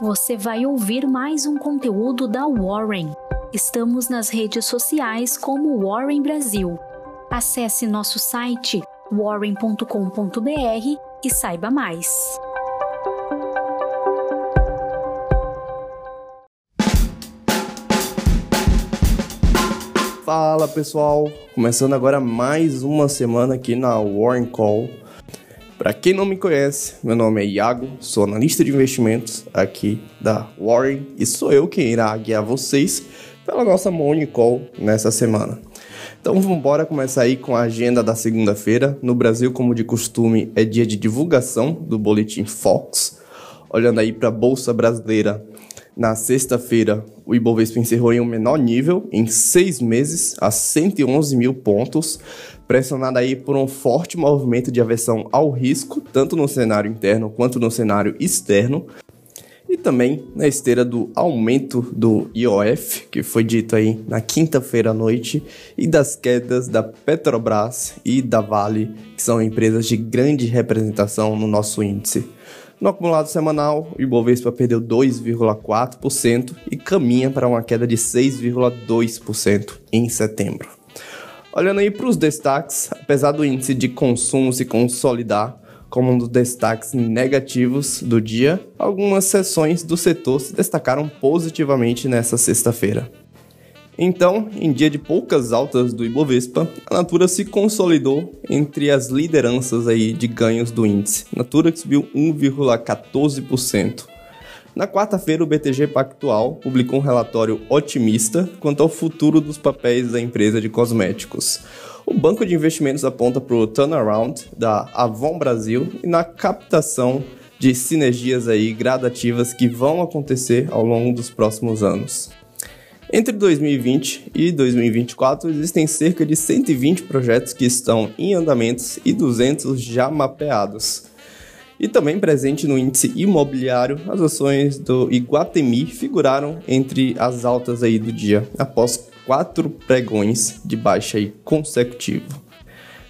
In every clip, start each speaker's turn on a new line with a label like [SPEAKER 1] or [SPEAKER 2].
[SPEAKER 1] você vai ouvir mais um conteúdo da Warren. Estamos nas redes sociais como Warren Brasil. Acesse nosso site warren.com.br e saiba mais.
[SPEAKER 2] Fala pessoal, começando agora mais uma semana aqui na Warren Call. Para quem não me conhece, meu nome é Iago, sou analista de investimentos aqui da Warren e sou eu quem irá guiar vocês pela nossa Morning Call nessa semana. Então vamos embora começar aí com a agenda da segunda-feira. No Brasil, como de costume, é dia de divulgação do boletim Fox. Olhando aí para a bolsa brasileira, na sexta-feira, o Ibovespa encerrou em um menor nível, em seis meses, a 111 mil pontos, pressionado aí por um forte movimento de aversão ao risco, tanto no cenário interno quanto no cenário externo, e também na esteira do aumento do IOF, que foi dito aí na quinta-feira à noite, e das quedas da Petrobras e da Vale, que são empresas de grande representação no nosso índice. No acumulado semanal, o Ibovespa perdeu 2,4% e caminha para uma queda de 6,2% em setembro. Olhando aí para os destaques, apesar do índice de consumo se consolidar, como um dos destaques negativos do dia, algumas seções do setor se destacaram positivamente nessa sexta-feira. Então, em dia de poucas altas do Ibovespa, a Natura se consolidou entre as lideranças aí de ganhos do índice. Natura que subiu 1,14%. Na quarta-feira, o BTG Pactual publicou um relatório otimista quanto ao futuro dos papéis da empresa de cosméticos. O banco de investimentos aponta para o turnaround da Avon Brasil e na captação de sinergias aí gradativas que vão acontecer ao longo dos próximos anos. Entre 2020 e 2024, existem cerca de 120 projetos que estão em andamentos e 200 já mapeados. E também presente no índice imobiliário, as ações do Iguatemi figuraram entre as altas aí do dia, após quatro pregões de baixa aí consecutivo.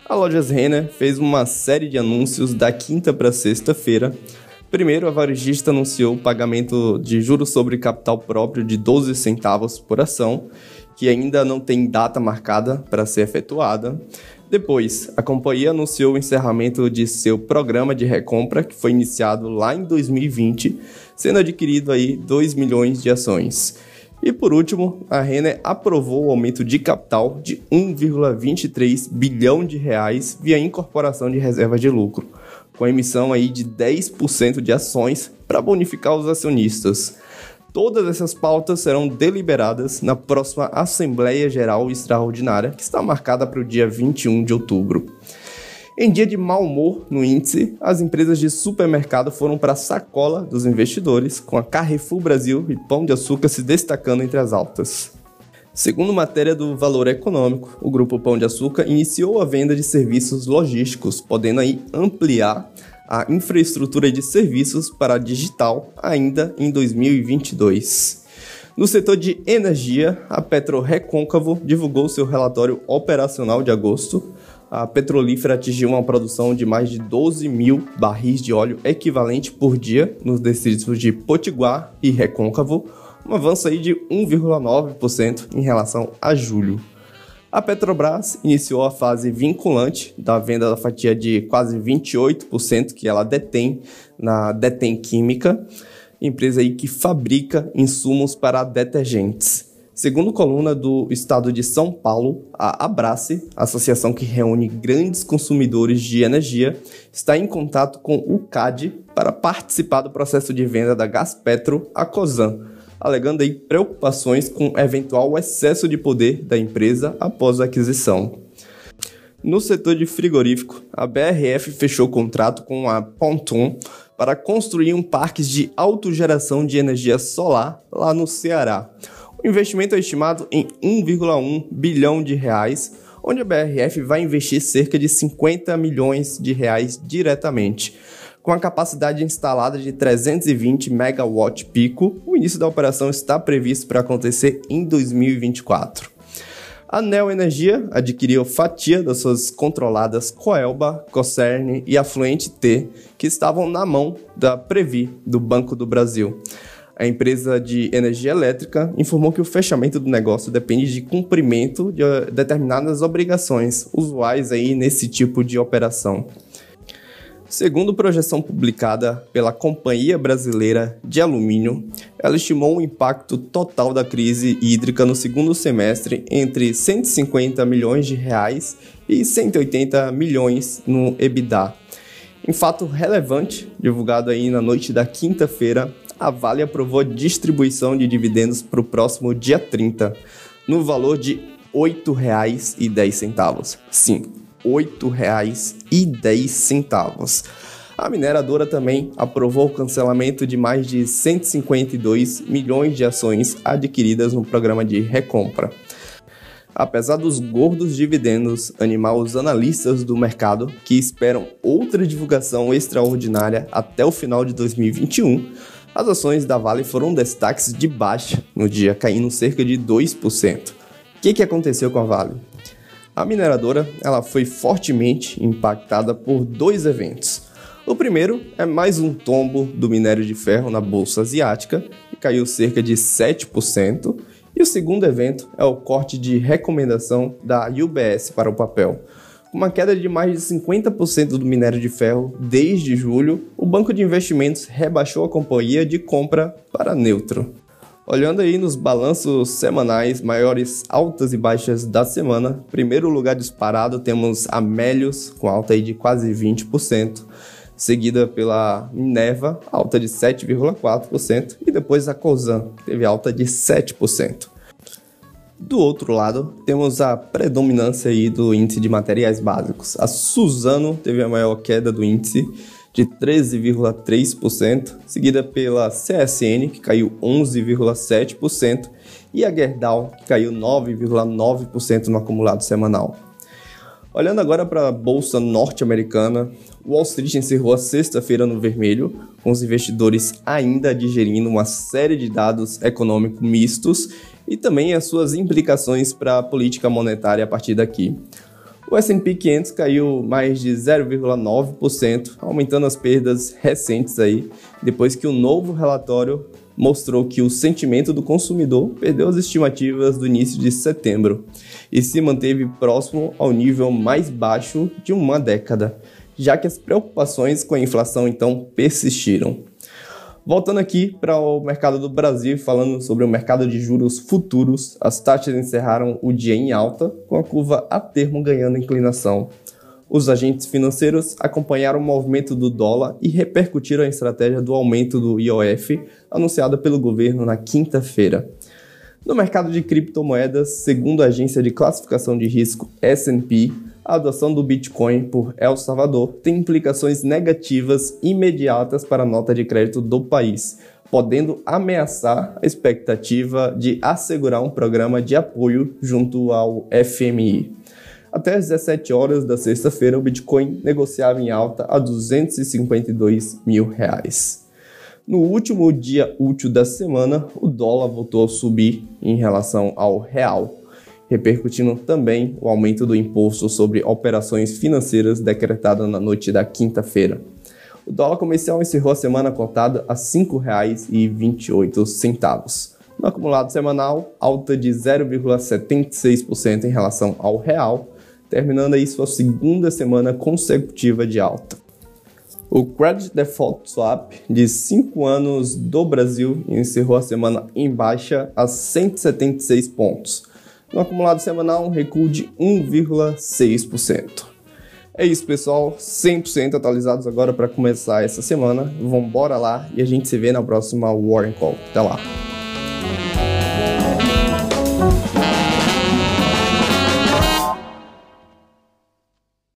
[SPEAKER 2] A Lojas Renner fez uma série de anúncios da quinta para sexta-feira. Primeiro, a varejista anunciou o pagamento de juros sobre capital próprio de 12 centavos por ação, que ainda não tem data marcada para ser efetuada. Depois, a companhia anunciou o encerramento de seu programa de recompra, que foi iniciado lá em 2020, sendo adquirido aí 2 milhões de ações. E por último, a Renner aprovou o aumento de capital de 1,23 bilhão de reais via incorporação de reservas de lucro, com emissão aí de 10% de ações para bonificar os acionistas. Todas essas pautas serão deliberadas na próxima Assembleia Geral Extraordinária, que está marcada para o dia 21 de outubro. Em dia de mau humor no índice, as empresas de supermercado foram para a sacola dos investidores, com a Carrefour Brasil e Pão de Açúcar se destacando entre as altas. Segundo matéria do Valor Econômico, o grupo Pão de Açúcar iniciou a venda de serviços logísticos, podendo aí ampliar a infraestrutura de serviços para digital ainda em 2022. No setor de energia, a Petro Recôncavo divulgou seu relatório operacional de agosto, a petrolífera atingiu uma produção de mais de 12 mil barris de óleo equivalente por dia nos distritos de Potiguar e Recôncavo, um avanço aí de 1,9% em relação a julho. A Petrobras iniciou a fase vinculante da venda da fatia de quase 28% que ela detém na Detém Química, empresa aí que fabrica insumos para detergentes. Segundo coluna do estado de São Paulo, a Abrace, associação que reúne grandes consumidores de energia, está em contato com o CAD para participar do processo de venda da Gaspetro a Cosan, alegando aí preocupações com eventual excesso de poder da empresa após a aquisição. No setor de frigorífico, a BRF fechou contrato com a Ponton para construir um parque de autogeração de energia solar lá no Ceará. O investimento é estimado em 1,1 bilhão de reais, onde a BRF vai investir cerca de 50 milhões de reais diretamente. Com a capacidade instalada de 320 megawatt pico, o início da operação está previsto para acontecer em 2024. A Neo Energia adquiriu fatia das suas controladas Coelba, Cocerne e Afluente T, que estavam na mão da Previ, do Banco do Brasil. A empresa de energia elétrica informou que o fechamento do negócio depende de cumprimento de eh, determinadas obrigações usuais aí nesse tipo de operação. Segundo projeção publicada pela Companhia Brasileira de Alumínio, ela estimou o impacto total da crise hídrica no segundo semestre entre 150 milhões de reais e 180 milhões no EBITDA. Em fato relevante, divulgado aí na noite da quinta-feira, a Vale aprovou a distribuição de dividendos para o próximo dia 30, no valor de R$ 8,10. Sim, R$ 8,10. A mineradora também aprovou o cancelamento de mais de 152 milhões de ações adquiridas no programa de recompra. Apesar dos gordos dividendos animar os analistas do mercado que esperam outra divulgação extraordinária até o final de 2021, as ações da Vale foram destaques de baixa no dia, caindo cerca de 2%. O que, que aconteceu com a Vale? A mineradora ela foi fortemente impactada por dois eventos. O primeiro é mais um tombo do minério de ferro na bolsa asiática, que caiu cerca de 7%, e o segundo evento é o corte de recomendação da UBS para o papel. Com uma queda de mais de 50% do minério de ferro desde julho, o banco de investimentos rebaixou a companhia de compra para neutro. Olhando aí nos balanços semanais, maiores altas e baixas da semana, primeiro lugar disparado temos a Melios, com alta aí de quase 20%, seguida pela Minerva, alta de 7,4%, e depois a Cosan, teve alta de 7%. Do outro lado, temos a predominância aí do índice de materiais básicos. A Suzano teve a maior queda do índice, de 13,3%, seguida pela CSN, que caiu 11,7%, e a Gerdau, que caiu 9,9% no acumulado semanal. Olhando agora para a bolsa norte-americana, Wall Street encerrou a sexta-feira no vermelho, com os investidores ainda digerindo uma série de dados econômicos mistos e também as suas implicações para a política monetária a partir daqui. O S&P 500 caiu mais de 0,9%, aumentando as perdas recentes aí, depois que o um novo relatório mostrou que o sentimento do consumidor perdeu as estimativas do início de setembro e se manteve próximo ao nível mais baixo de uma década, já que as preocupações com a inflação então persistiram. Voltando aqui para o mercado do Brasil, falando sobre o mercado de juros futuros, as taxas encerraram o dia em alta, com a curva a termo ganhando inclinação. Os agentes financeiros acompanharam o movimento do dólar e repercutiram a estratégia do aumento do IOF anunciada pelo governo na quinta-feira. No mercado de criptomoedas, segundo a agência de classificação de risco S&P, a adoção do Bitcoin por El Salvador tem implicações negativas imediatas para a nota de crédito do país, podendo ameaçar a expectativa de assegurar um programa de apoio junto ao FMI. Até as 17 horas da sexta-feira, o Bitcoin negociava em alta a 252 mil reais. No último dia útil da semana, o dólar voltou a subir em relação ao real, repercutindo também o aumento do imposto sobre operações financeiras decretado na noite da quinta-feira. O dólar comercial encerrou a semana cotada a R$ 5,28. No acumulado semanal, alta de 0,76% em relação ao real, terminando aí sua segunda semana consecutiva de alta. O Credit Default Swap de 5 anos do Brasil encerrou a semana em baixa a 176 pontos, no acumulado semanal, um recuo de 1,6%. É isso, pessoal. 100% atualizados agora para começar essa semana. Vamos lá e a gente se vê na próxima Warren Call. Até lá.